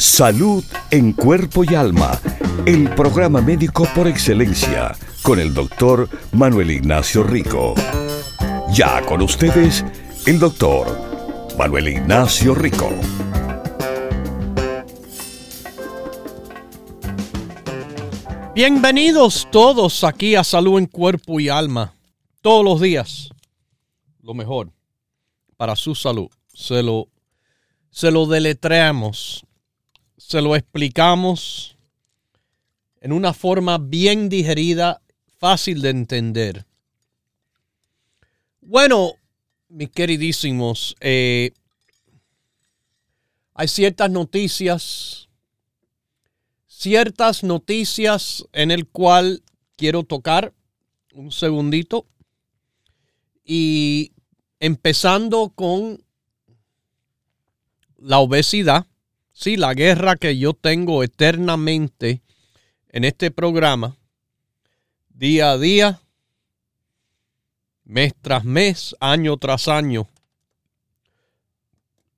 Salud en cuerpo y alma. El programa médico por excelencia con el doctor Manuel Ignacio Rico. Ya con ustedes, el doctor Manuel Ignacio Rico. Bienvenidos todos aquí a Salud en Cuerpo y Alma. Todos los días, lo mejor para su salud. Se lo, se lo deletreamos, se lo explicamos en una forma bien digerida fácil de entender. Bueno, mis queridísimos, eh, hay ciertas noticias, ciertas noticias en el cual quiero tocar un segundito y empezando con la obesidad, sí, la guerra que yo tengo eternamente en este programa día a día, mes tras mes, año tras año,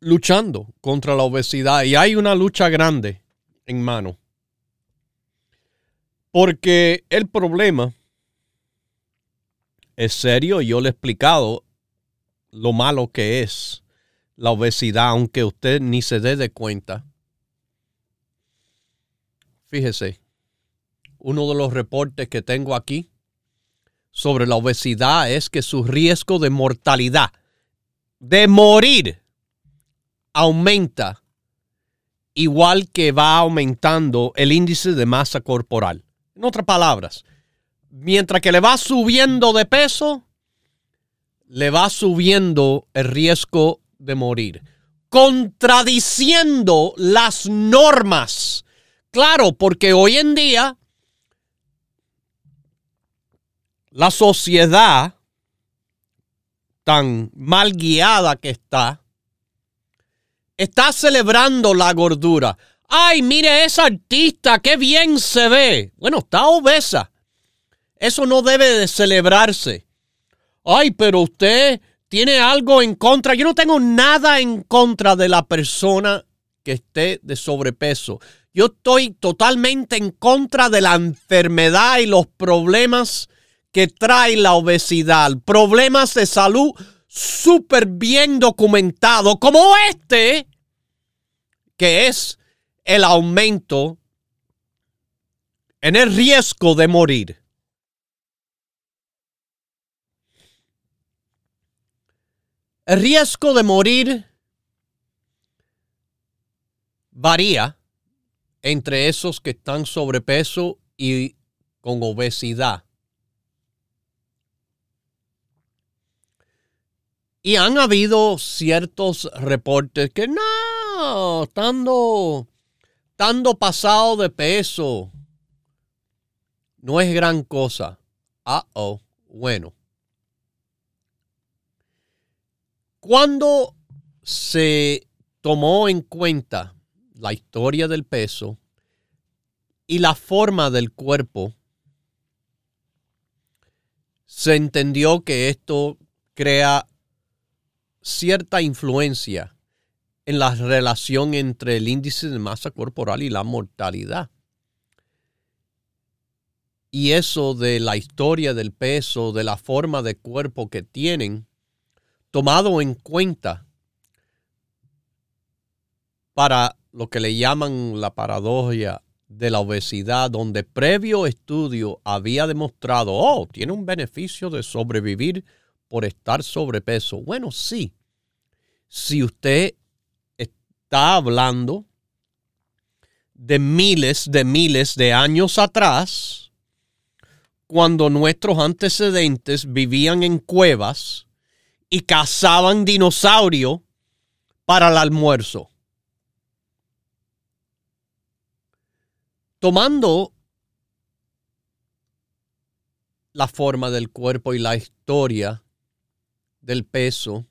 luchando contra la obesidad. Y hay una lucha grande en mano. Porque el problema es serio y yo le he explicado lo malo que es la obesidad, aunque usted ni se dé de cuenta. Fíjese, uno de los reportes que tengo aquí sobre la obesidad es que su riesgo de mortalidad, de morir, aumenta igual que va aumentando el índice de masa corporal. En otras palabras, mientras que le va subiendo de peso, le va subiendo el riesgo de morir, contradiciendo las normas. Claro, porque hoy en día la sociedad tan mal guiada que está, está celebrando la gordura. Ay, mire esa artista, qué bien se ve. Bueno, está obesa. Eso no debe de celebrarse. Ay, pero usted tiene algo en contra. Yo no tengo nada en contra de la persona que esté de sobrepeso. Yo estoy totalmente en contra de la enfermedad y los problemas que trae la obesidad, problemas de salud súper bien documentados, como este, que es el aumento en el riesgo de morir. El riesgo de morir varía entre esos que están sobrepeso y con obesidad. Y han habido ciertos reportes que no, estando, estando pasado de peso, no es gran cosa. Ah, oh, bueno. Cuando se tomó en cuenta la historia del peso y la forma del cuerpo, se entendió que esto crea cierta influencia en la relación entre el índice de masa corporal y la mortalidad. Y eso de la historia del peso, de la forma de cuerpo que tienen, tomado en cuenta para lo que le llaman la paradoja de la obesidad, donde previo estudio había demostrado, oh, tiene un beneficio de sobrevivir por estar sobrepeso. Bueno, sí. Si usted está hablando de miles de miles de años atrás, cuando nuestros antecedentes vivían en cuevas y cazaban dinosaurios para el almuerzo. Tomando la forma del cuerpo y la historia del peso,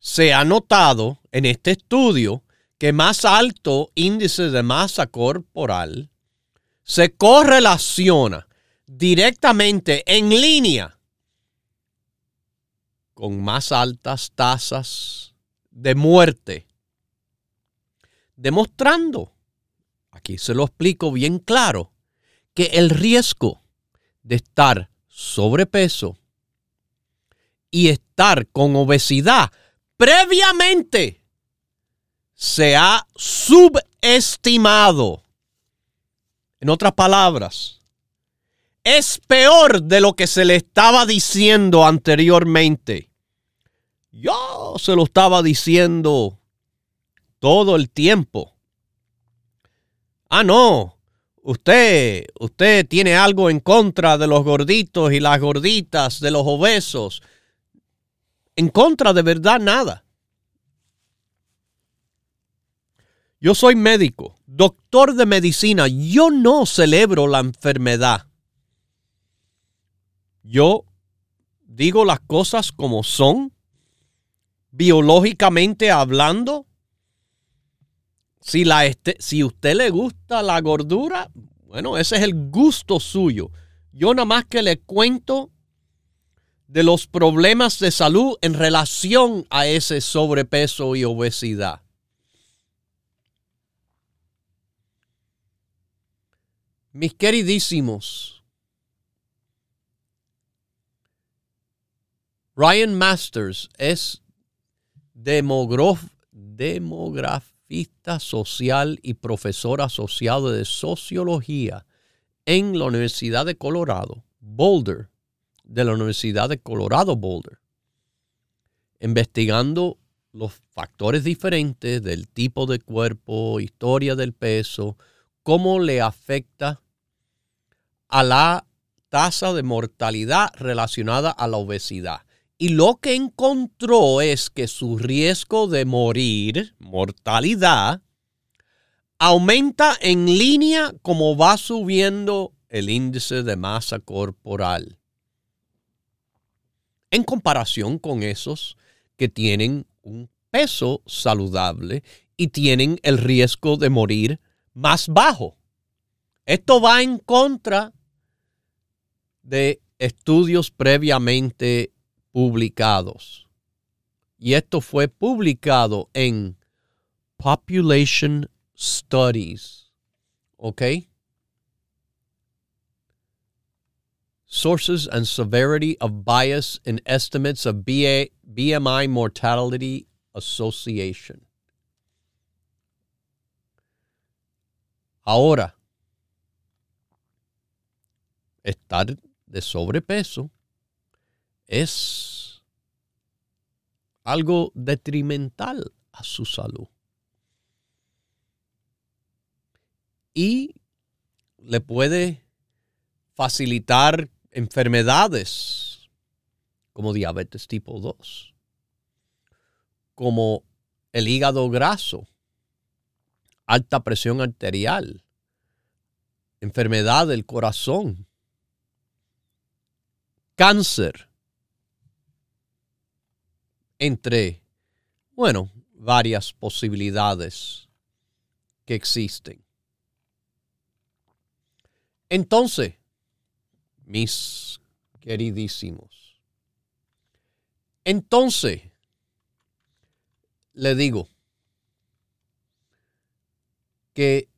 se ha notado en este estudio que más alto índice de masa corporal se correlaciona directamente en línea con más altas tasas de muerte, demostrando, aquí se lo explico bien claro, que el riesgo de estar sobrepeso y estar con obesidad previamente se ha subestimado. En otras palabras, es peor de lo que se le estaba diciendo anteriormente. Yo se lo estaba diciendo todo el tiempo. Ah, no. Usted, usted tiene algo en contra de los gorditos y las gorditas, de los obesos. En contra de verdad nada. Yo soy médico, doctor de medicina. Yo no celebro la enfermedad. Yo digo las cosas como son, biológicamente hablando. Si, la este, si usted le gusta la gordura, bueno, ese es el gusto suyo. Yo nada más que le cuento de los problemas de salud en relación a ese sobrepeso y obesidad. Mis queridísimos, Ryan Masters es social y profesor asociado de sociología en la Universidad de Colorado, Boulder, de la Universidad de Colorado Boulder, investigando los factores diferentes del tipo de cuerpo, historia del peso, cómo le afecta a la tasa de mortalidad relacionada a la obesidad. Y lo que encontró es que su riesgo de morir, mortalidad, aumenta en línea como va subiendo el índice de masa corporal. En comparación con esos que tienen un peso saludable y tienen el riesgo de morir más bajo. Esto va en contra de estudios previamente publicados. Y esto fue publicado en Population Studies. ¿Ok? Sources and severity of bias in estimates of BMI mortality association. Ahora, estar de sobrepeso es algo detrimental a su salud. Y le puede facilitar enfermedades como diabetes tipo 2, como el hígado graso, alta presión arterial, enfermedad del corazón, cáncer, entre, bueno, varias posibilidades que existen. Entonces, mis queridísimos, entonces, le digo, que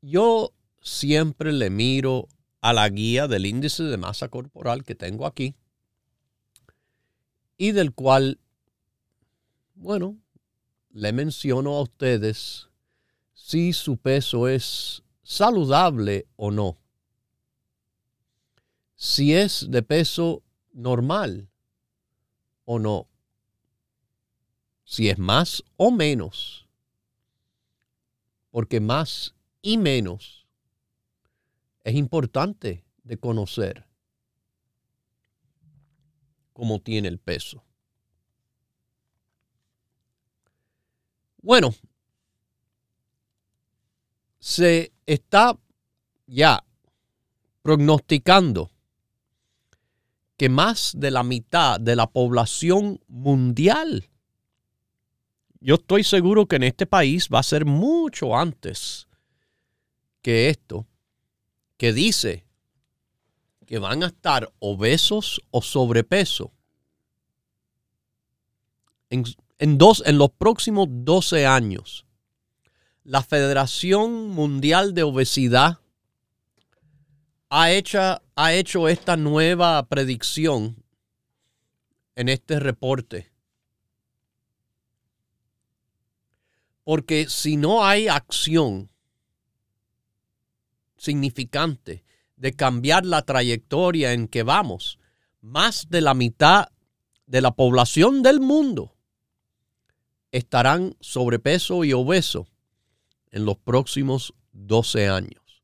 yo siempre le miro a la guía del índice de masa corporal que tengo aquí y del cual, bueno, le menciono a ustedes si su peso es saludable o no. Si es de peso normal o no. Si es más o menos porque más y menos es importante de conocer cómo tiene el peso. Bueno, se está ya prognosticando que más de la mitad de la población mundial, yo estoy seguro que en este país va a ser mucho antes que esto, que dice que van a estar obesos o sobrepeso en, dos, en los próximos 12 años. La Federación Mundial de Obesidad ha ha hecho esta nueva predicción en este reporte. Porque si no hay acción significante de cambiar la trayectoria en que vamos, más de la mitad de la población del mundo estarán sobrepeso y obeso en los próximos 12 años.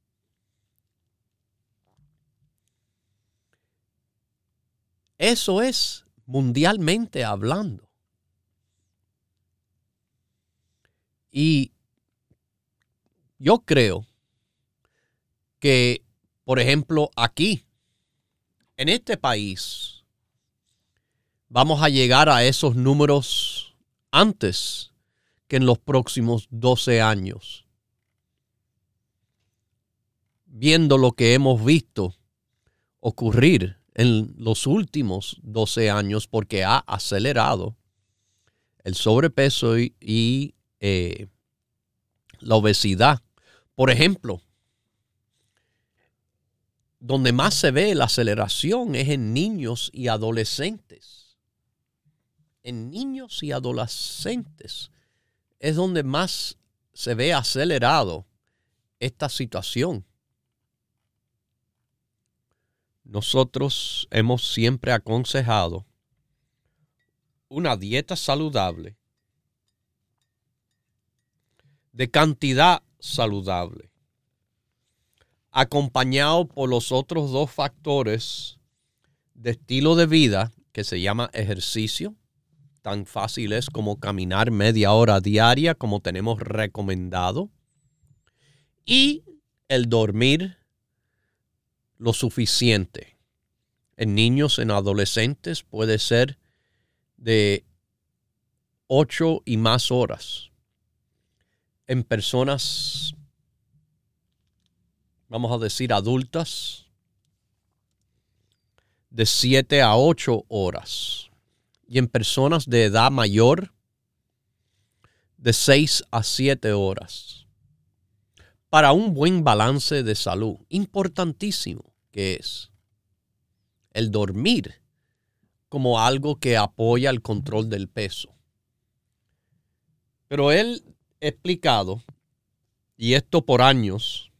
Eso es mundialmente hablando. Y yo creo que, por ejemplo, aquí, en este país, vamos a llegar a esos números antes que en los próximos 12 años. Viendo lo que hemos visto ocurrir en los últimos 12 años porque ha acelerado el sobrepeso y, eh, la obesidad. Por ejemplo, donde más se ve la aceleración es en niños y adolescentes. En niños y adolescentes es donde más se ve acelerado esta situación. Nosotros hemos siempre aconsejado una dieta saludable, de cantidad saludable, acompañado por los otros dos factores de estilo de vida que se llama ejercicio, tan fácil es como caminar media hora diaria como tenemos recomendado, y el dormir lo suficiente. En niños, en adolescentes puede ser de 8 y más horas. En personas, vamos a decir, adultas, de 7 a 8 horas. Y en personas de edad mayor, de 6 a 7 horas. Para un buen balance de salud, importantísimo que es el dormir como algo que apoya el control del peso. Pero él explicado, y esto por años,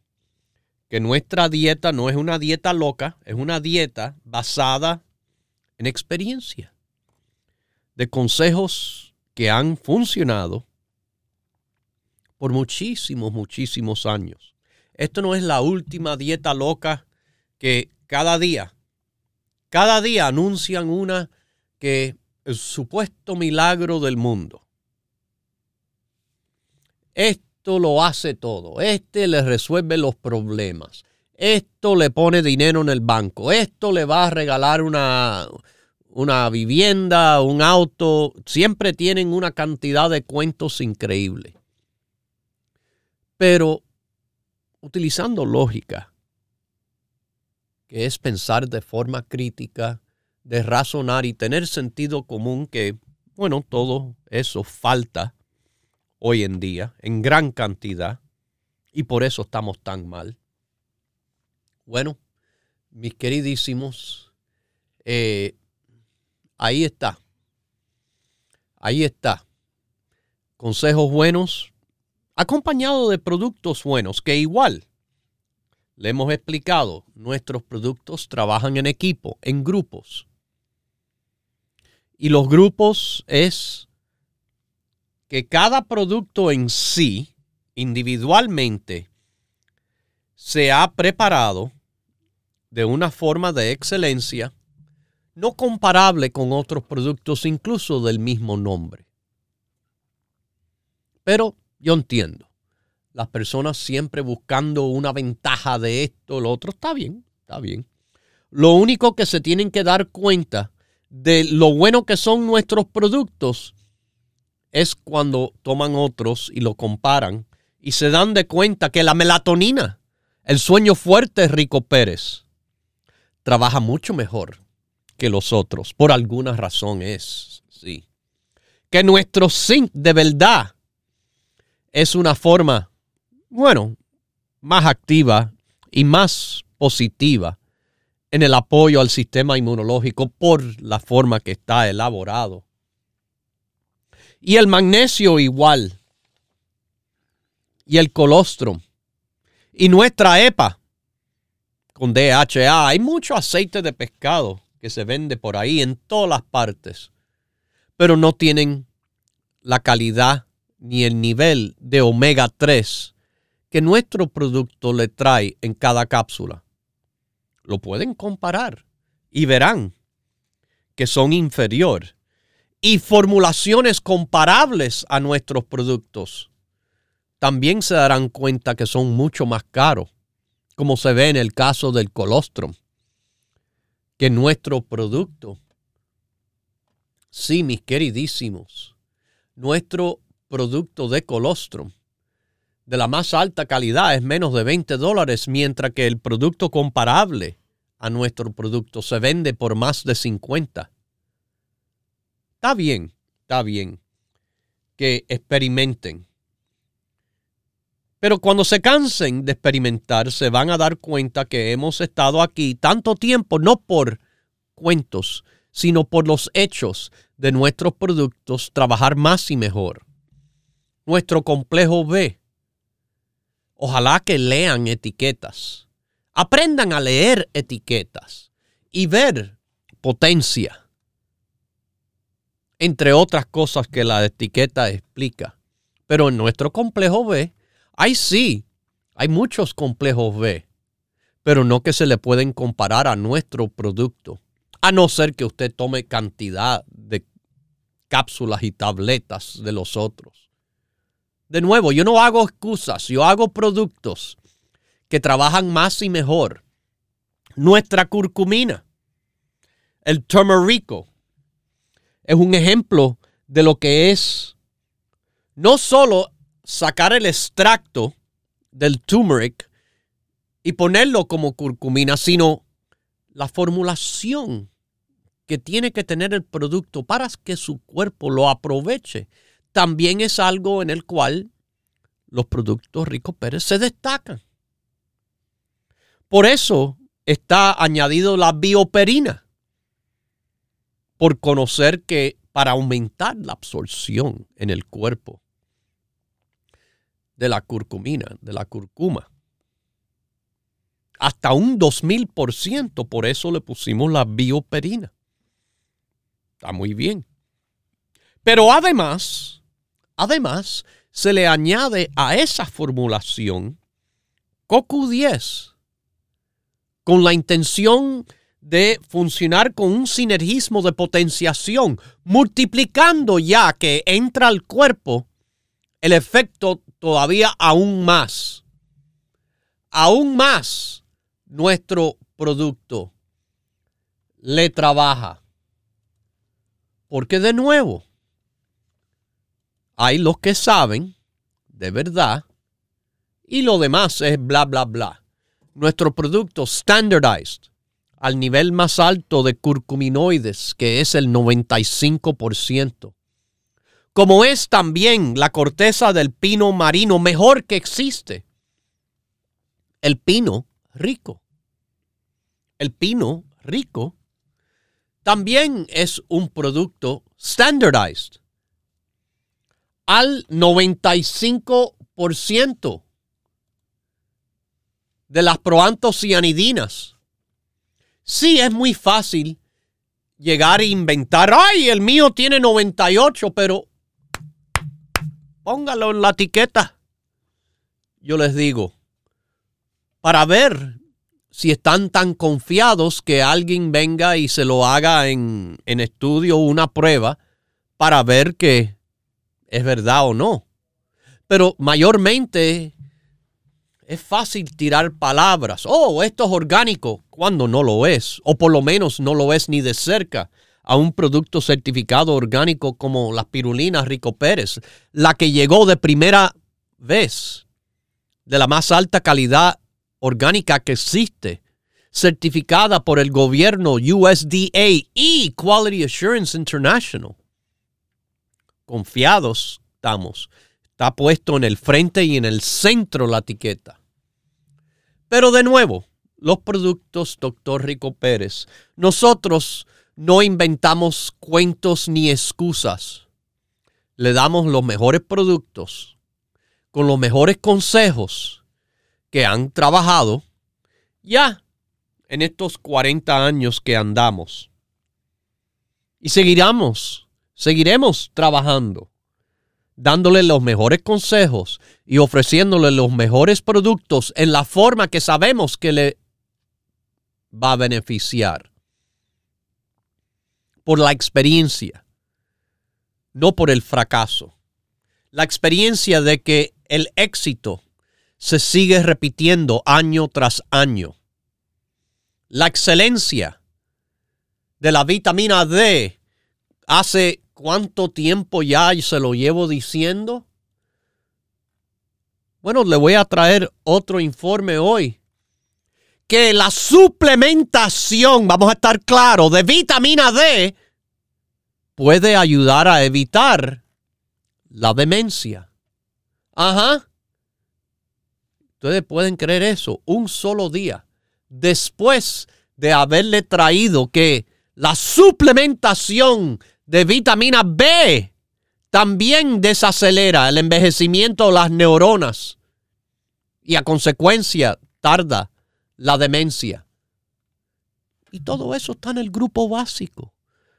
que nuestra dieta no es una dieta loca, es una dieta basada en experiencia, de consejos que han funcionado por muchísimos, muchísimos años. Esto no es la última dieta loca que cada día, cada día anuncian una que el supuesto milagro del mundo. Lo hace todo. Este le resuelve los problemas. Esto le pone dinero en el banco. Esto le va a regalar una, una vivienda, un auto. Siempre tienen una cantidad de cuentos increíble. Pero utilizando lógica, que es pensar de forma crítica, de razonar y tener sentido común que, bueno, todo eso falta hoy en día en gran cantidad y por eso estamos tan mal. Bueno, mis queridísimos, eh, ahí está. Ahí está. Consejos buenos, acompañado de productos buenos, que igual le hemos explicado, nuestros productos trabajan en equipo, en grupos. Y los grupos es que cada producto en sí, individualmente, se ha preparado de una forma de excelencia no comparable con otros productos incluso del mismo nombre. Pero yo entiendo las personas siempre buscando una ventaja de esto, lo otro, está bien, está bien. Lo único que se tienen que dar cuenta de lo bueno que son nuestros productos es cuando toman otros y lo comparan y se dan de cuenta que la melatonina, el sueño fuerte Rico Pérez, trabaja mucho mejor que los otros. Por alguna razón es, sí. Que nuestro zinc de verdad es una forma, bueno, más activa y más positiva en el apoyo al sistema inmunológico por la forma que está elaborado. Y el magnesio igual. Y el colostrum. Y nuestra EPA con DHA. Hay mucho aceite de pescado que se vende por ahí en todas las partes. Pero no tienen la calidad ni el nivel de omega 3 que nuestro producto le trae en cada cápsula lo pueden comparar y verán que son inferior y formulaciones comparables a nuestros productos también se darán cuenta que son mucho más caros, como se ve en el caso del colostrum, que nuestro producto. Sí, mis queridísimos, nuestro producto de colostrum de la más alta calidad es menos de 20 dólares, mientras que el producto comparable a nuestro producto se vende por más de 50. Está bien, está bien que experimenten. Pero cuando se cansen de experimentar, se van a dar cuenta que hemos estado aquí tanto tiempo, no por cuentos, sino por los hechos de nuestros productos, trabajar más y mejor. Nuestro complejo B Ojalá que lean etiquetas. Aprendan a leer etiquetas y ver potencia. Entre otras cosas que la etiqueta explica. Pero en nuestro complejo B, hay sí, hay muchos complejos B, pero no que se le pueden comparar a nuestro producto. A no ser que usted tome cantidad de cápsulas y tabletas de los otros. De nuevo, yo no hago excusas, yo hago productos que trabajan más y mejor. Nuestra curcumina, el turmerico, es un ejemplo de lo que es no solo sacar el extracto del turmeric y ponerlo como curcumina, sino la formulación que tiene que tener el producto para que su cuerpo lo aproveche también es algo en el cual los productos Rico Pérez se destacan. Por eso está añadido la bioperina, por conocer que para aumentar la absorción en el cuerpo de la curcumina, de la curcuma, hasta un 2000%, por eso le pusimos la bioperina. Está muy bien. Pero además, Además, se le añade a esa formulación CoQ10 con la intención de funcionar con un sinergismo de potenciación, multiplicando ya que entra al cuerpo el efecto todavía aún más. Aún más nuestro producto le trabaja. Porque de nuevo, hay los que saben de verdad y lo demás es bla, bla, bla. Nuestro producto standardized al nivel más alto de curcuminoides, que es el 95%. Como es también la corteza del pino marino mejor que existe. El pino rico. El pino rico también es un producto standardized al 95% de las proantocianidinas. Sí, es muy fácil llegar a inventar, ay, el mío tiene 98, pero póngalo en la etiqueta. Yo les digo, para ver si están tan confiados que alguien venga y se lo haga en, en estudio una prueba para ver que es verdad o no. Pero mayormente es fácil tirar palabras. Oh, esto es orgánico, cuando no lo es, o por lo menos no lo es ni de cerca a un producto certificado orgánico como las pirulinas Rico Pérez, la que llegó de primera vez, de la más alta calidad orgánica que existe, certificada por el gobierno USDA y Quality Assurance International. Confiados estamos. Está puesto en el frente y en el centro la etiqueta. Pero de nuevo, los productos Dr. Rico Pérez, nosotros no inventamos cuentos ni excusas. Le damos los mejores productos con los mejores consejos que han trabajado ya en estos 40 años que andamos. Y seguiremos, seguiremos trabajando, dándole los mejores consejos y ofreciéndole los mejores productos en la forma que sabemos que le va a beneficiar. Por la experiencia, no por el fracaso. La experiencia de que el éxito se sigue repitiendo año tras año. La excelencia de la vitamina D hace cuánto tiempo ya se lo llevo diciendo. Bueno, le voy a traer otro informe hoy. Que la suplementación, vamos a estar claros, de vitamina D puede ayudar a evitar la demencia. Ajá. Ustedes pueden creer eso, un solo día después de haberle traído que la suplementación de vitamina B también desacelera el envejecimiento de las neuronas y a consecuencia tarda la demencia. Y todo eso está en el grupo básico.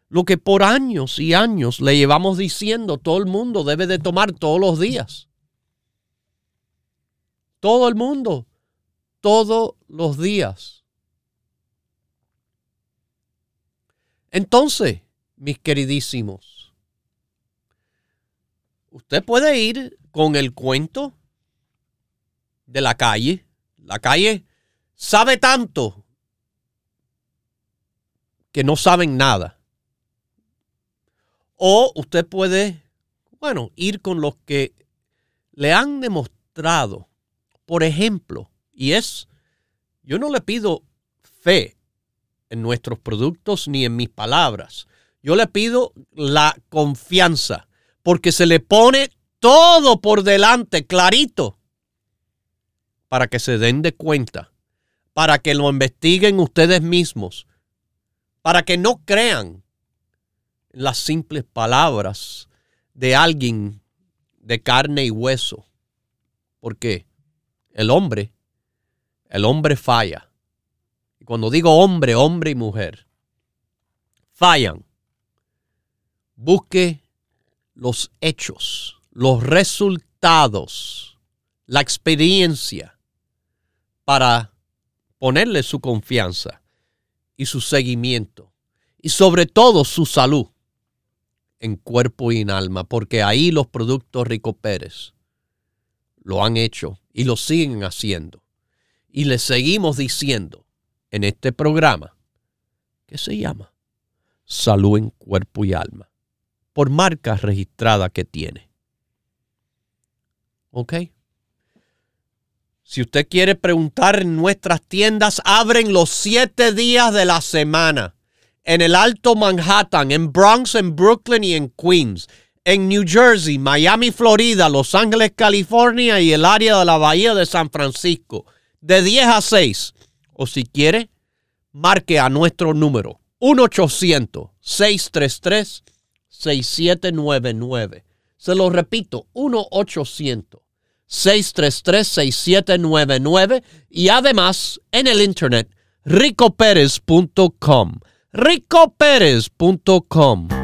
Lo que por años y años le llevamos diciendo todo el mundo debe de tomar todos los días. Todo el mundo, todos los días. Entonces, mis queridísimos, usted puede ir con el cuento de la calle. La calle sabe tanto que no saben nada. O usted puede, bueno, ir con los que le han demostrado por ejemplo, y es, yo no le pido fe en nuestros productos ni en mis palabras. Yo le pido la confianza, porque se le pone todo por delante, clarito, para que se den de cuenta, para que lo investiguen ustedes mismos, para que no crean las simples palabras de alguien de carne y hueso. ¿Por qué? el hombre, el hombre falla. Y cuando digo hombre, hombre y mujer, fallan. Busque los hechos, los resultados, la experiencia para ponerle su confianza y su seguimiento y sobre todo su salud en cuerpo y en alma, porque ahí los productos Rico Pérez lo han hecho y lo siguen haciendo. Y les seguimos diciendo en este programa que se llama Salud en Cuerpo y Alma, por marca registrada que tiene. ¿Ok? Si usted quiere preguntar en nuestras tiendas, abren los siete días de la semana. En el Alto Manhattan, en Bronx, en Brooklyn y en Queens en New Jersey, Miami, Florida, Los Ángeles, California y el área de la Bahía de San Francisco, de 10 a 6. O si quiere, marque a nuestro número 1-800-633-6799. Se lo repito, 1-800-633-6799 y además en el internet ricoperez.com. ricoperez.com.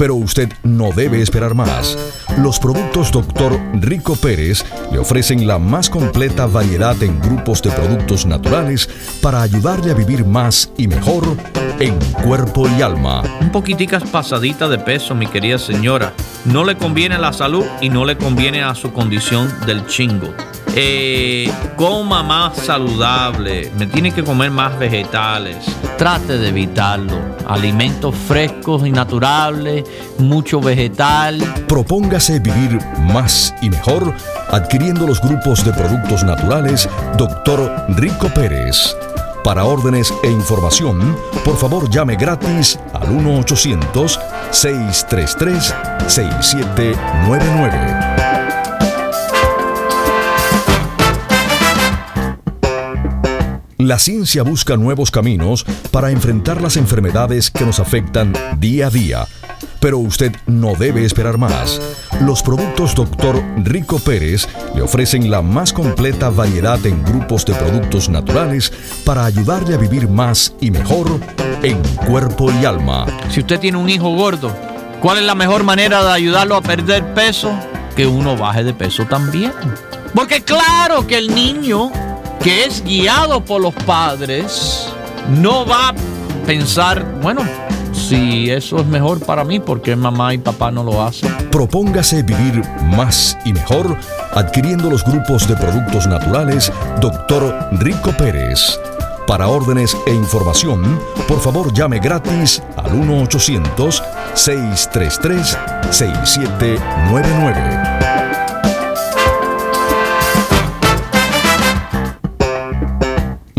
pero usted no debe esperar más. Los productos Dr. Rico Pérez le ofrecen la más completa variedad en grupos de productos naturales para ayudarle a vivir más y mejor en cuerpo y alma. Un poquiticas pasadita de peso, mi querida señora. No le conviene a la salud y no le conviene a su condición del chingo. Eh, coma más saludable, me tiene que comer más vegetales. Trate de evitarlo. Alimentos frescos y naturales, mucho vegetal. Propóngase vivir más y mejor adquiriendo los grupos de productos naturales Dr. Rico Pérez. Para órdenes e información, por favor llame gratis al 1-800-633-6799. La ciencia busca nuevos caminos para enfrentar las enfermedades que nos afectan día a día. Pero usted no debe esperar más. Los productos Dr. Rico Pérez le ofrecen la más completa variedad en grupos de productos naturales para ayudarle a vivir más y mejor en cuerpo y alma. Si usted tiene un hijo gordo, ¿cuál es la mejor manera de ayudarlo a perder peso? Que uno baje de peso también. Porque claro que el niño que es guiado por los padres, no va a pensar, bueno, si eso es mejor para mí, ¿por qué mamá y papá no lo hacen? Propóngase vivir más y mejor adquiriendo los grupos de productos naturales Dr. Rico Pérez. Para órdenes e información, por favor llame gratis al 1-800-633-6799.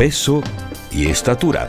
peso y estatura.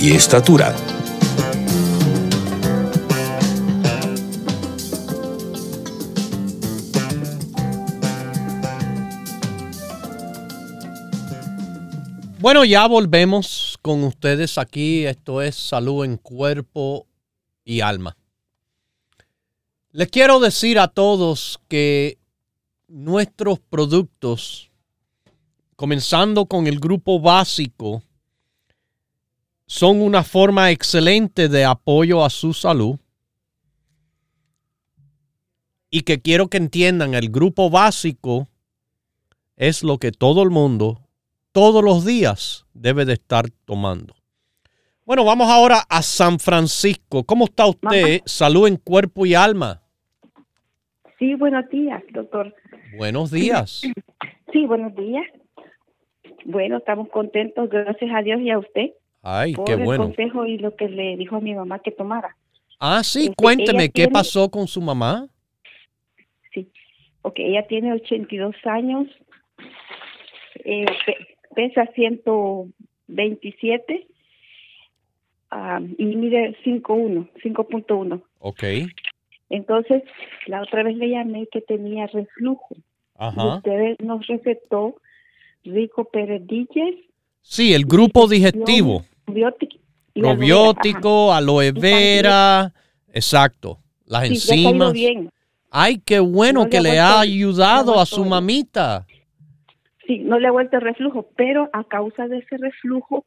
y estatura. Bueno, ya volvemos con ustedes aquí. Esto es salud en cuerpo y alma. Les quiero decir a todos que nuestros productos, comenzando con el grupo básico, son una forma excelente de apoyo a su salud. Y que quiero que entiendan, el grupo básico es lo que todo el mundo todos los días debe de estar tomando. Bueno, vamos ahora a San Francisco. ¿Cómo está usted? Salud en cuerpo y alma. Sí, buenos días, doctor. Buenos días. Sí, buenos días. Bueno, estamos contentos, gracias a Dios y a usted. Ay, por qué el bueno. consejo y lo que le dijo a mi mamá que tomara. Ah, sí, Este, cuénteme, ¿qué tiene- pasó con su mamá? Sí. Ok, ella tiene 82 años, eh, pe- pesa 127 ah, y mide 5.1, 5.1. Ok. Entonces, la otra vez le llamé que tenía reflujo. Ajá. usted nos recetó Rico Peredilles, Sí, el grupo digestivo. Probiótico, aloe vera. Ajá. Probiótico, aloe vera. Exacto. Las Sí, ya enzimas. bien. Ay, qué bueno No que le ha no le ha ayudado a su mamita. Sí, no le ha vuelto el reflujo, pero a causa de ese reflujo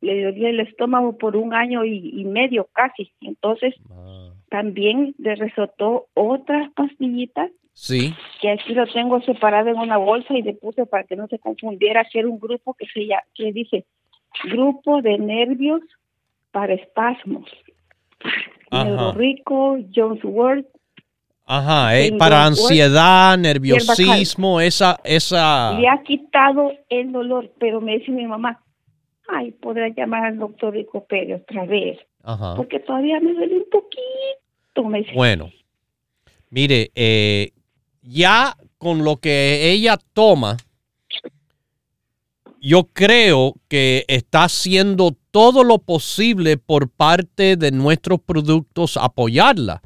le dolía el estómago por un año y, y medio casi. Entonces Ah, también le recetó otras pastillitas Sí. que aquí lo tengo separado en una bolsa y le puse para que no se confundiera que era un grupo que se llama, que dice grupo de nervios para espasmos. Neurorico, Jones Word, Ajá, eh, para ansiedad, nerviosismo, esa, esa. le ha quitado el dolor, pero me dice mi mamá, ay, podrá llamar al doctor Rico Pérez otra vez, Ajá. porque todavía me duele un poquito, me dice. Bueno, mire, eh, ya con lo que ella toma, yo creo que está haciendo todo lo posible por parte de nuestros productos apoyarla,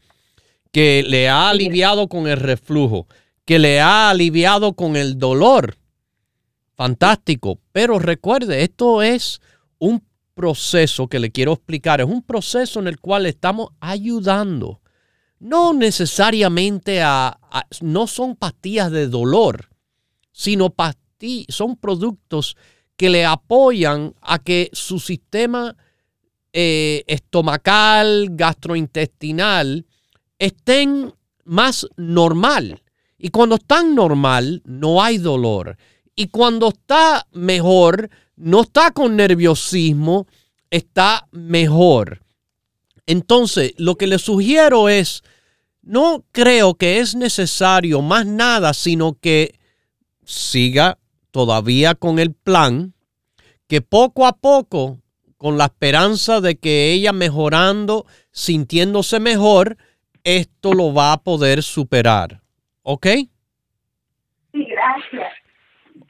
que le ha aliviado con el reflujo, que le ha aliviado con el dolor. Fantástico. Pero recuerde, esto es un proceso que le quiero explicar. Es un proceso en el cual estamos ayudando. No necesariamente a, a- no son pastillas de dolor, sino pastillas, son productos que le apoyan a que su sistema eh, estomacal, gastrointestinal, estén más normal. Y cuando están normal, no hay dolor. Y cuando está mejor, no está con nerviosismo, está mejor. Entonces, lo que le sugiero es, no creo que es necesario más nada, sino que siga todavía con el plan, que poco a poco, con la esperanza de que ella mejorando, sintiéndose mejor, esto lo va a poder superar. ¿Ok? Sí, gracias.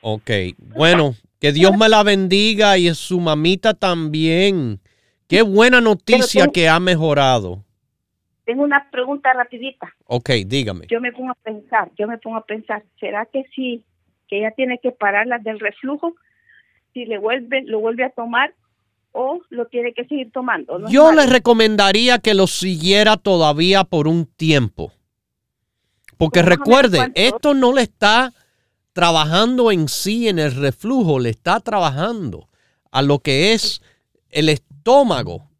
Ok. Bueno, que Dios me la bendiga y su mamita también. Qué buena noticia tengo- que ha mejorado. Tengo una pregunta rapidita. Ok, dígame. Yo me pongo a pensar, yo me pongo a pensar, ¿será que sí, que ella tiene que pararla del reflujo? Si le vuelve, lo vuelve a tomar o lo tiene que seguir tomando. ¿No es Yo le recomendaría que lo siguiera todavía por un tiempo. Porque Pues recuerde, esto no le está trabajando en sí en el reflujo, le está trabajando a lo que es el estómago,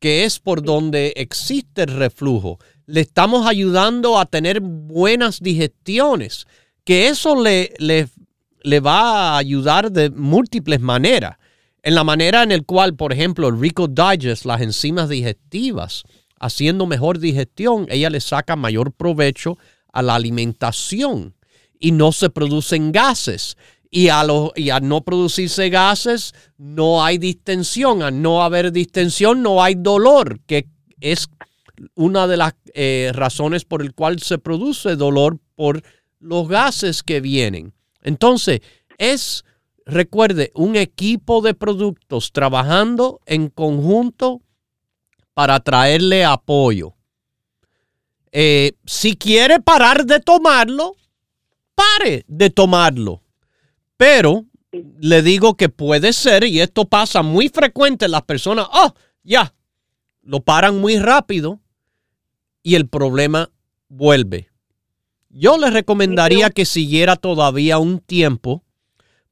que es por donde existe el reflujo. Le estamos ayudando a tener buenas digestiones, que eso le, le, le va a ayudar de múltiples maneras. En la manera en el cual, por ejemplo, el Rico Digest, las enzimas digestivas, haciendo mejor digestión, ella le saca mayor provecho a la alimentación. y no se producen gases. Y, a y al no producirse gases, no hay distensión. Al no haber distensión, no hay dolor, que es una de las eh, razones por el cual se produce dolor por los gases que vienen. Entonces, es, recuerde, un equipo de productos trabajando en conjunto para traerle apoyo. Eh, si quiere parar de tomarlo, pare de tomarlo. Pero le digo que puede ser, y esto pasa muy frecuente, las personas, oh, ya, lo paran muy rápido y el problema vuelve. Yo le recomendaría que siguiera todavía un tiempo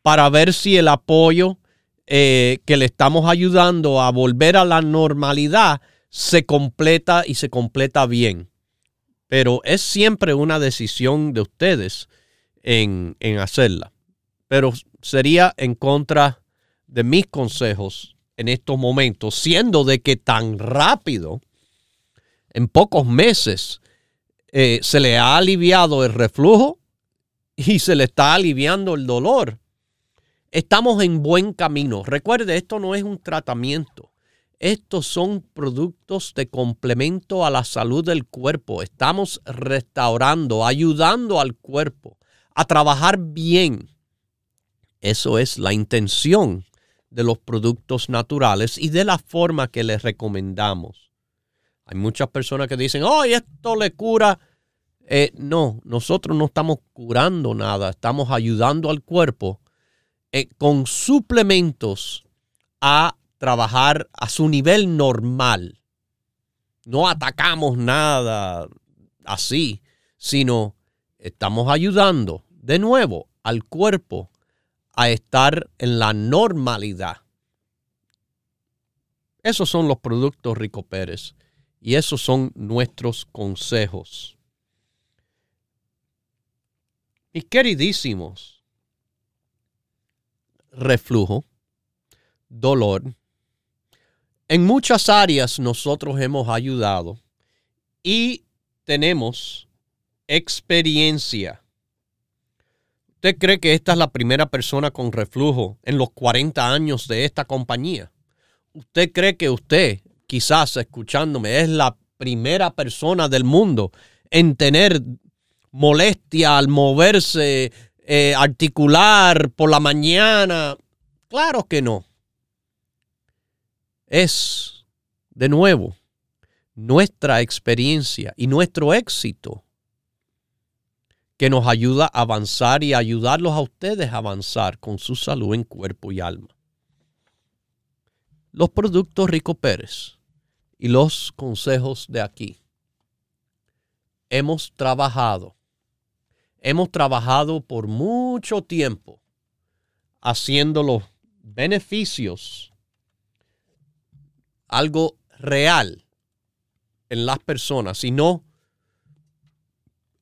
para ver si el apoyo eh, que le estamos ayudando a volver a la normalidad se completa y se completa bien. Pero es siempre una decisión de ustedes en, en hacerla. Pero sería en contra de mis consejos en estos momentos, siendo de que tan rápido, en pocos meses, eh, se le ha aliviado el reflujo y se le está aliviando el dolor. Estamos en buen camino. Recuerde, esto no es un tratamiento. Estos son productos de complemento a la salud del cuerpo. Estamos restaurando, ayudando al cuerpo a trabajar bien. Eso es la intención de los productos naturales y de la forma que les recomendamos. Hay muchas personas que dicen, oh, esto le cura. Eh, no, nosotros no estamos curando nada, estamos ayudando al cuerpo eh, con suplementos a trabajar a su nivel normal. No atacamos nada así, sino estamos ayudando de nuevo al cuerpo a estar en la normalidad. Esos son los productos Rico Pérez y esos son nuestros consejos. Mis queridísimos, reflujo, dolor, en muchas áreas nosotros hemos ayudado y tenemos experiencia. ¿Usted cree que esta es la primera persona con reflujo en los 40 años de esta compañía? ¿Usted cree que usted, quizás escuchándome, es la primera persona del mundo en tener molestia al moverse, eh, articular por la mañana? Claro que no es, de nuevo, nuestra experiencia y nuestro éxito que nos ayuda a avanzar y ayudarlos a ustedes a avanzar con su salud en cuerpo y alma. Los productos Rico Pérez y los consejos de aquí. Hemos trabajado, hemos trabajado por mucho tiempo haciendo los beneficios algo real en las personas, sino,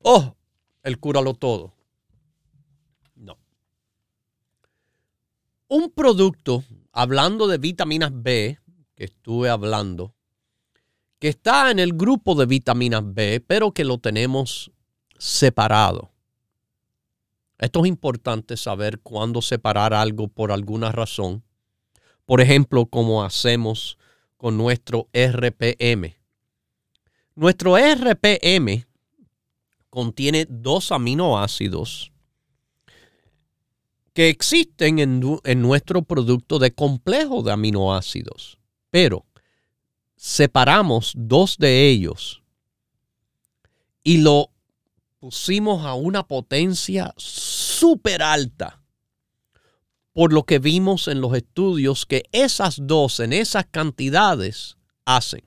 oh, el cúralo todo. No. Un producto, hablando de vitaminas B, que estuve hablando, que está en el grupo de vitaminas B, pero que lo tenemos separado. Esto es importante saber cuándo separar algo por alguna razón. Por ejemplo, como hacemos con nuestro RPM. Nuestro RPM contiene dos aminoácidos que existen en, en, nuestro producto de complejo de aminoácidos, pero separamos dos de ellos y lo pusimos a una potencia súper alta por lo que vimos en los estudios que esas dos en esas cantidades hacen.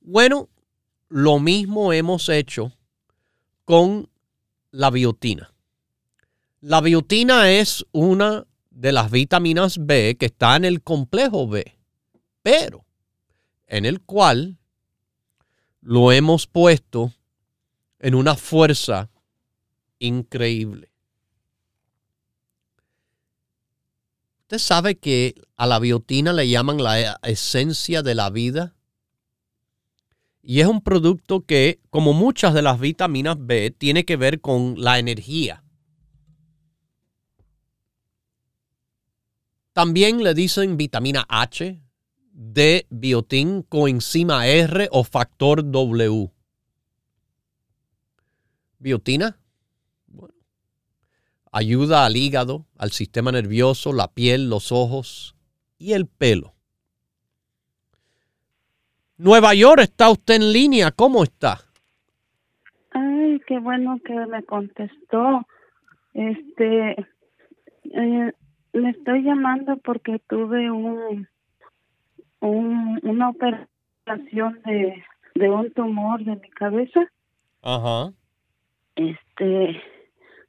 Bueno, lo mismo hemos hecho con la biotina. La biotina es una de las vitaminas B que está en el complejo B, pero en el cual lo hemos puesto en una fuerza increíble. ¿Usted sabe que a la biotina le llaman la esencia de la vida? Y es un producto que, como muchas de las vitaminas B, tiene que ver con la energía. También le dicen vitamina H, D, biotín, coenzima R o factor W. Biotina ayuda al hígado, al sistema nervioso, la piel, los ojos y el pelo. Nueva York, ¿está usted en línea? ¿Cómo está? Ay, qué bueno que me contestó. Este, eh, me estoy llamando porque tuve un, un una operación de, de un tumor de mi cabeza. Ajá. Este,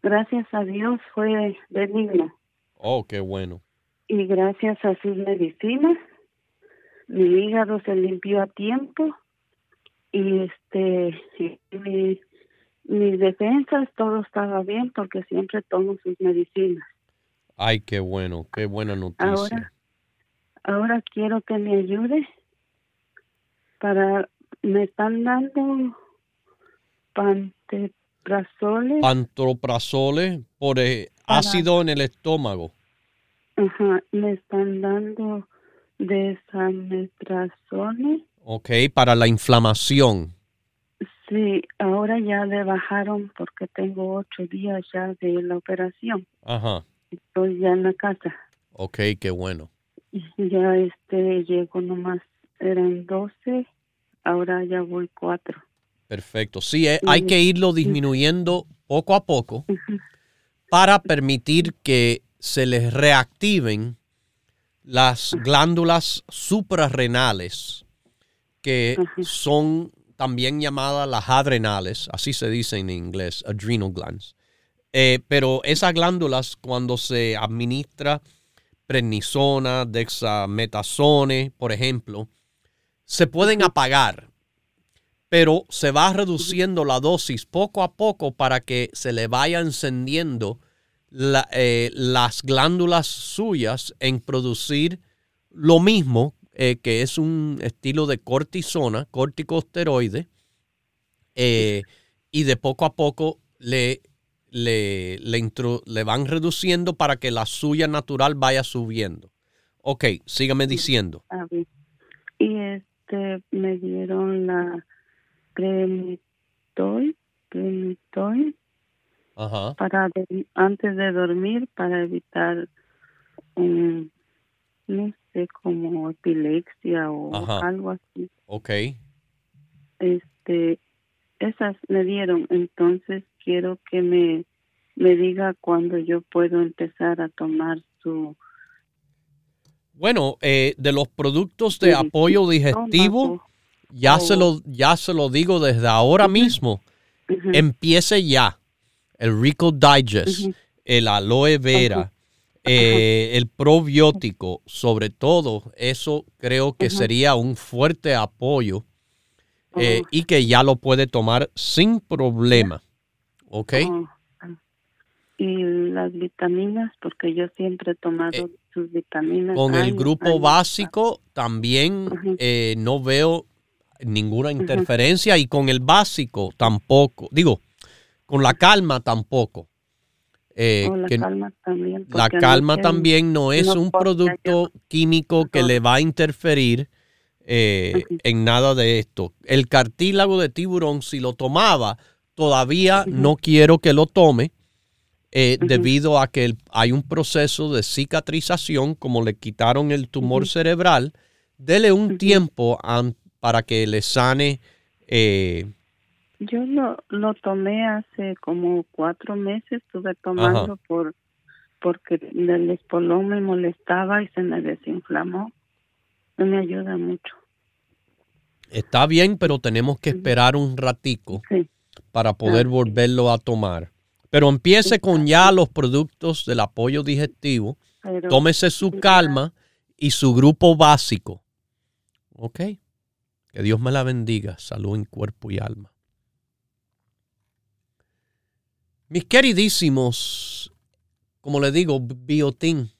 gracias a Dios fue benigno. Oh, qué bueno. Y gracias a sus medicinas mi hígado se limpió a tiempo y este mi, mis defensas todo estaba bien porque siempre tomo sus medicinas. Ay, qué bueno, qué buena noticia. Ahora, ahora quiero que me ayude para me están dando pantoprazole. Pantoprazole por eh, ácido en el estómago. Ajá, me están dando desametrazole. Ok, para la inflamación. Sí, ahora ya le bajaron porque tengo ocho días ya de la operación. Ajá. Estoy ya en la casa. Ok, qué bueno. Ya este llego nomás, eran doce, ahora ya voy cuatro. Perfecto. Sí, eh, hay que irlo disminuyendo poco a poco para permitir que se les reactiven las glándulas suprarrenales, que son también llamadas las adrenales, así se dice en inglés, adrenal glands. Eh, pero esas glándulas, cuando se administra prednisona, dexametasone, por ejemplo, se pueden apagar, pero se va reduciendo la dosis poco a poco para que se le vaya encendiendo eh, las glándulas suyas en producir lo mismo, eh, que es un estilo de cortisona, corticosteroide, eh, y de poco a poco le, le, le, van reduciendo para que la suya natural vaya subiendo. Ok, sígame diciendo. Y este, me dieron la cremitoid, cremitoid para antes de dormir para evitar um, no sé como epilepsia o algo así Ok. este esas me dieron entonces quiero que me me diga cuándo yo puedo empezar a tomar su bueno eh, de los productos de apoyo digestivo ya se lo ya se lo digo desde ahora mismo. empiece ya. El Rico Digest, el aloe vera, eh, el probiótico, sobre todo, eso creo que sería un fuerte apoyo eh, y que ya lo puede tomar sin problema. ¿Ok? Y las vitaminas, porque yo siempre he tomado eh, sus vitaminas. Con el grupo básico también no veo ninguna interferencia y con el básico tampoco. Digo, con la calma tampoco. Eh, la calma también. La calma también no es un producto químico que le va a interferir eh, en nada de esto. El cartílago de tiburón, si lo tomaba, todavía no quiero que lo tome. Eh, debido a que hay un proceso de cicatrización, como le quitaron el tumor cerebral, dele un tiempo para que le sane yo lo, lo tomé hace como cuatro meses, estuve tomando por porque el espolón me molestaba y se me desinflamó. No me ayuda mucho. Está bien, pero tenemos que esperar un ratico para poder volverlo a tomar. Pero empiece con ya los productos del apoyo digestivo. tómese su calma y su grupo básico. ¿Ok? Que Dios me la bendiga. Salud en cuerpo y alma. Mis queridísimos, como le digo, biotín.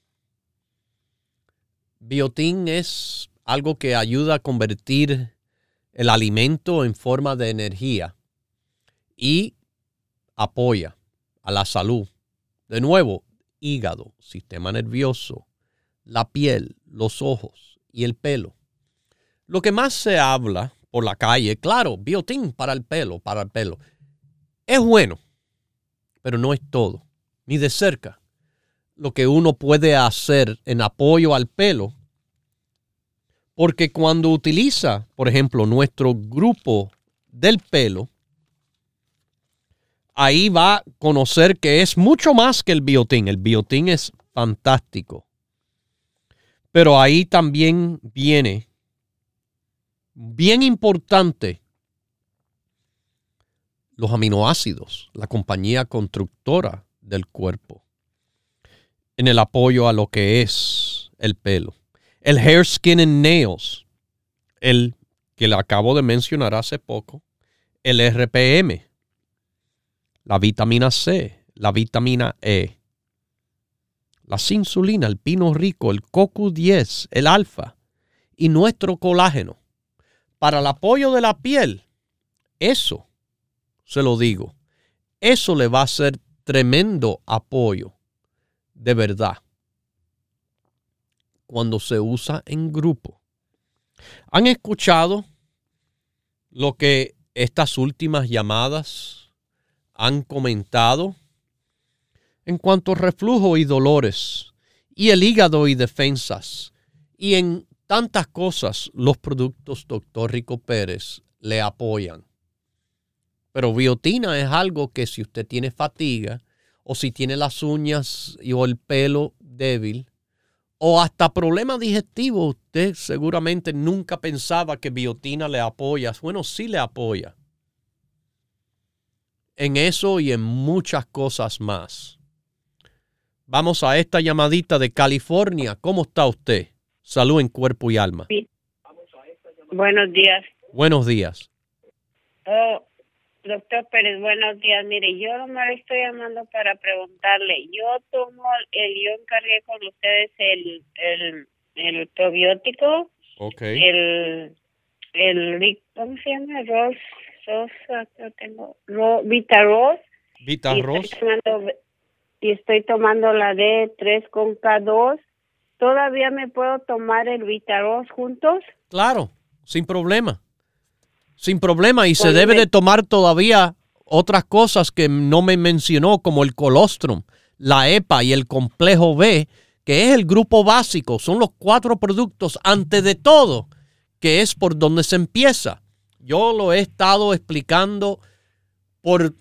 Biotín es algo que ayuda a convertir el alimento en forma de energía y apoya a la salud. De nuevo, hígado, sistema nervioso, la piel, los ojos y el pelo. Lo que más se habla por la calle, claro, biotín para el pelo, para el pelo. Es bueno, pero no es todo, ni de cerca. Lo que uno puede hacer en apoyo al pelo, porque cuando utiliza, por ejemplo, nuestro grupo del pelo, ahí va a conocer que es mucho más que el biotín. El biotín es fantástico. Pero ahí también viene, bien importante, los aminoácidos, la compañía constructora del cuerpo, en el apoyo a lo que es el pelo. El hair, skin and nails, el que le acabo de mencionar hace poco, el RPM, la vitamina C, la vitamina E, la insulina, el pino rico, el CoQ10, el alfa y nuestro colágeno. Para el apoyo de la piel, eso, se lo digo, eso le va a ser tremendo apoyo, de verdad, cuando se usa en grupo. ¿Han escuchado lo que estas últimas llamadas han comentado? en cuanto a reflujo y dolores, y el hígado y defensas, y en tantas cosas los productos Dr. Rico Pérez le apoyan. Pero biotina es algo que si usted tiene fatiga, o si tiene las uñas y, o el pelo débil, o hasta problemas digestivos, usted seguramente nunca pensaba que biotina le apoya. Bueno, sí le apoya. En eso y en muchas cosas más. Vamos a esta llamadita de California. ¿Cómo está usted? Salud en cuerpo y alma. Buenos días. Buenos días. Oh, doctor Pérez, buenos días. Mire, yo no me estoy llamando para preguntarle. Yo tomo, el, yo encargué con ustedes el, el, el probiótico. Ok. El, el, ¿cómo se llama? Ros, Ros, tengo, Ro, Vita Ros. Vita Ros y estoy tomando la D3 con K2. ¿Todavía me puedo tomar el Vitaros juntos? Claro, sin problema. Sin problema. Y se debe de tomar todavía otras cosas que no me mencionó, como el colostrum, la EPA y el complejo B, que es el grupo básico. Son los cuatro productos, antes de todo, que es por donde se empieza. Yo lo he estado explicando por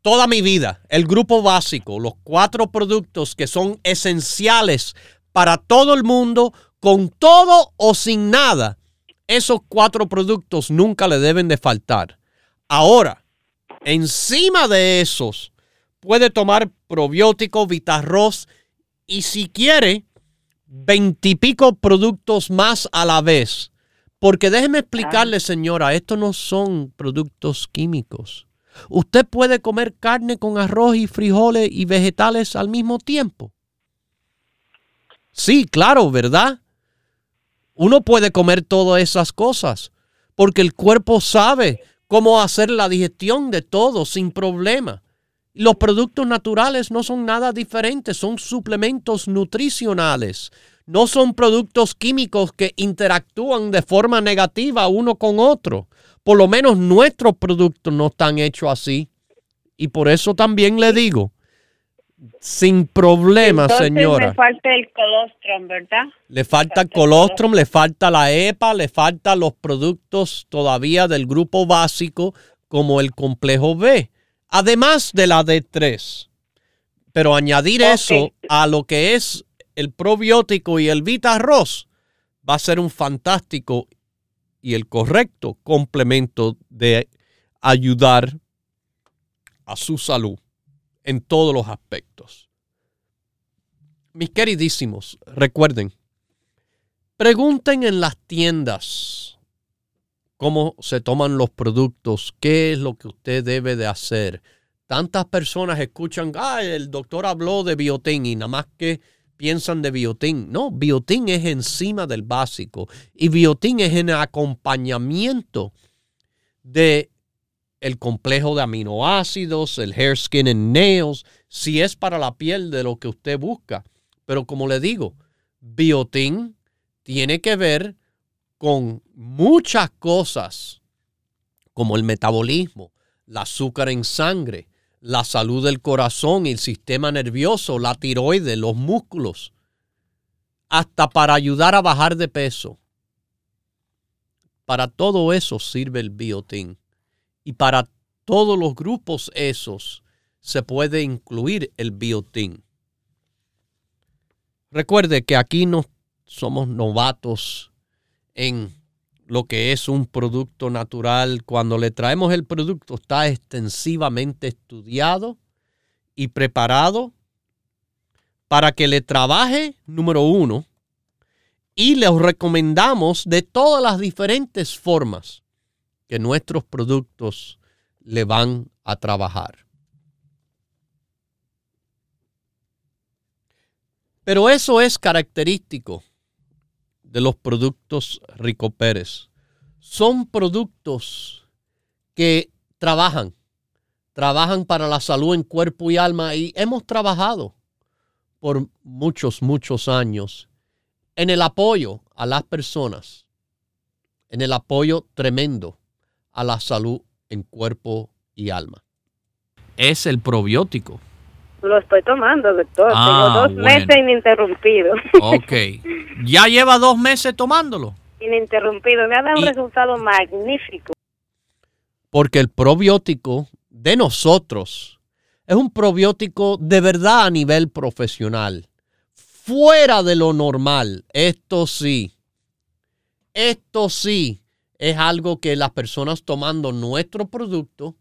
toda mi vida, el grupo básico, los cuatro productos que son esenciales para todo el mundo, con todo o sin nada, esos cuatro productos nunca le deben de faltar. Ahora, encima de esos, puede tomar probiótico, vitarroz y si quiere, veintipico productos más a la vez. Porque déjeme explicarle, señora, estos no son productos químicos. ¿Usted puede comer carne con arroz y frijoles y vegetales al mismo tiempo? Sí, claro, ¿verdad? Uno puede comer todas esas cosas porque el cuerpo sabe cómo hacer la digestión de todo sin problema. Los productos naturales no son nada diferentes, son suplementos nutricionales. No son productos químicos que interactúan de forma negativa uno con otro. Por lo menos nuestros productos no están hechos así. Y por eso también le digo, sin problema, señora. Le falta el colostrum, ¿verdad? Le falta el colostrum, le falta la EPA, le faltan los productos todavía del grupo básico como el complejo B, además de la D3. Pero añadir eso a lo que es el probiótico y el Vita Arroz va a ser un fantástico y el correcto complemento de ayudar a su salud en todos los aspectos. Mis queridísimos, recuerden, pregunten en las tiendas cómo se toman los productos, qué es lo que usted debe de hacer. Tantas personas escuchan, ah, el doctor habló de biotín y nada más que piensan de biotín. No, biotín es encima del básico y biotín es en acompañamiento de el complejo de aminoácidos, el hair, skin and nails, si es para la piel de lo que usted busca. Pero como le digo, biotin tiene que ver con muchas cosas, como el metabolismo, el azúcar en sangre, la salud del corazón el sistema nervioso, la tiroides, los músculos, hasta para ayudar a bajar de peso. Para todo eso sirve el biotin. Y para todos los grupos esos se puede incluir el biotin. Recuerde que aquí no somos novatos en lo que es un producto natural. Cuando le traemos el producto está extensivamente estudiado y preparado para que le trabaje, número uno, y les recomendamos de todas las diferentes formas que nuestros productos le van a trabajar. Pero eso es característico de los productos Rico Pérez. Son productos que trabajan, trabajan para la salud en cuerpo y alma y hemos trabajado por muchos, muchos años en el apoyo a las personas, en el apoyo tremendo a la salud en cuerpo y alma. Es el probiótico. Lo estoy tomando, doctor. Ah, Tengo dos bueno. meses ininterrumpido. Ok. ¿Ya lleva dos meses tomándolo? ininterrumpido. Me ha dado un resultado magnífico. Porque el probiótico de nosotros es un probiótico de verdad a nivel profesional. Fuera de lo normal. Esto sí. Esto sí es algo que las personas tomando nuestro producto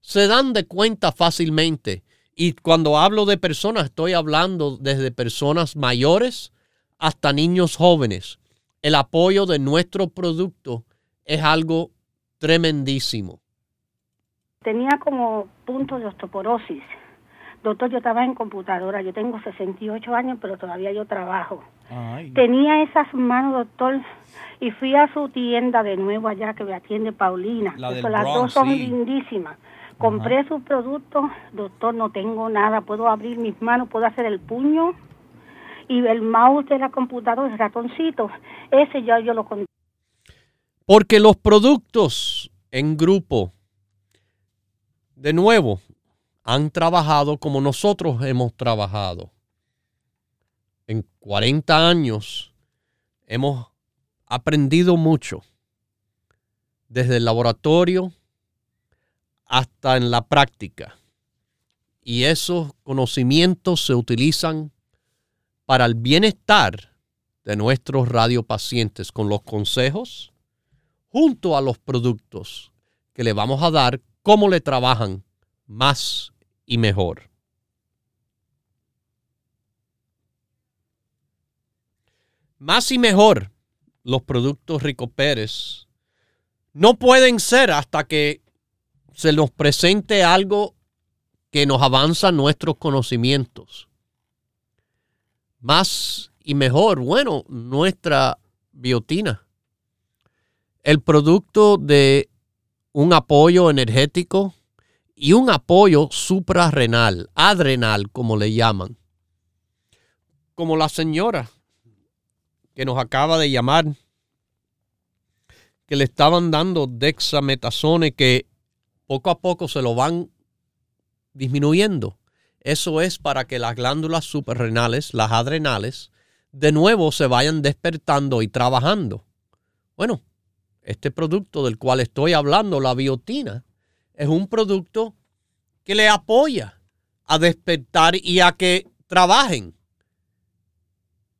se dan de cuenta fácilmente. Y cuando hablo de personas, estoy hablando desde personas mayores hasta niños jóvenes. El apoyo de nuestro producto es algo tremendísimo. Tenía como puntos de osteoporosis. Doctor, yo estaba en computadora, yo tengo 68 años, pero todavía yo trabajo. Tenía esas manos, doctor, y fui a su tienda de nuevo allá que me atiende Paulina. La del Eso, las Bronx, dos son sí. lindísimas. Compré sus productos, doctor, no tengo nada, puedo abrir mis manos, puedo hacer el puño y el mouse de la computadora, el ratoncito, ese ya yo lo con- Porque los productos en grupo, de nuevo, han trabajado como nosotros hemos trabajado. En 40 años hemos aprendido mucho, desde el laboratorio hasta en la práctica. Y esos conocimientos se utilizan para el bienestar de nuestros radiopacientes con los consejos junto a los productos que le vamos a dar, cómo le trabajan más y mejor. Más y mejor los productos Rico Pérez no pueden ser hasta que se nos presente algo que nos avanza nuestros conocimientos. Más y mejor, bueno, nuestra biotina el producto de un apoyo energético y un apoyo suprarrenal, adrenal, como le llaman. Como la señora que nos acaba de llamar, que le estaban dando dexametasone que poco a poco se lo van disminuyendo. Eso es para que las glándulas suprarrenales, las adrenales, de nuevo se vayan despertando y trabajando. Bueno, este producto del cual estoy hablando, la biotina, es un producto que le apoya a despertar y a que trabajen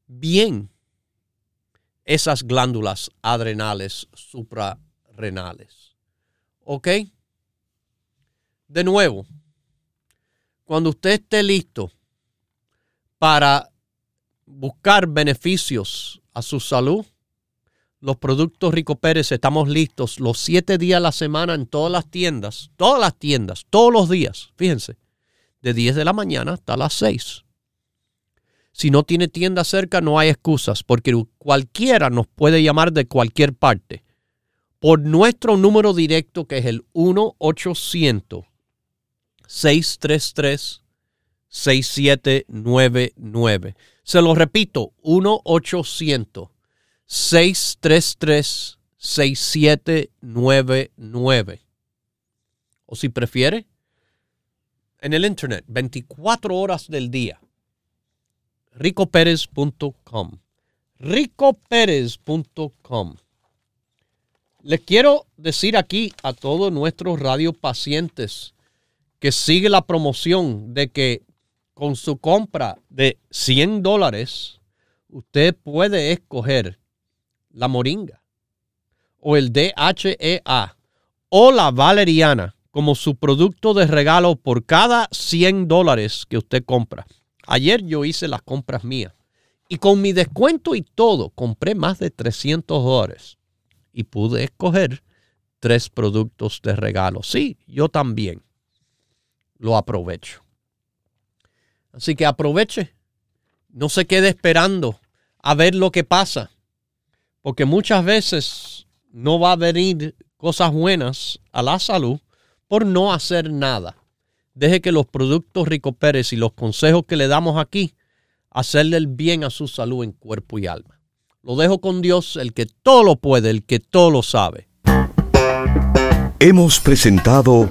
bien esas glándulas adrenales suprarrenales. ¿Ok? De nuevo, cuando usted esté listo para buscar beneficios a su salud, los productos Rico Pérez estamos listos los siete días a la semana en todas las tiendas, todas las tiendas, todos los días, fíjense, de 10 de la mañana hasta las 6. Si no tiene tienda cerca, no hay excusas, porque cualquiera nos puede llamar de cualquier parte. por nuestro número directo que es el 1-800-633-6799. Se lo repito, 1-800-633-6799. O si prefiere, en el internet, 24 horas del día. ricoperez.com. ricoperez.com. Les quiero decir aquí a todos nuestros radiopacientes que sigue la promoción de que con su compra de 100 dólares, usted puede escoger la moringa o el DHEA o la valeriana como su producto de regalo por cada 100 dólares que usted compra. Ayer yo hice las compras mías y con mi descuento y todo compré más de 300 dólares y pude escoger tres productos de regalo. Sí, yo también lo aprovecho. Así que aproveche. No se quede esperando a ver lo que pasa. Porque muchas veces no va a venir cosas buenas a la salud por no hacer nada. Deje que los productos Rico Pérez y los consejos que le damos aquí hacerle el bien a su salud en cuerpo y alma. Lo dejo con Dios, el que todo lo puede, el que todo lo sabe. Hemos presentado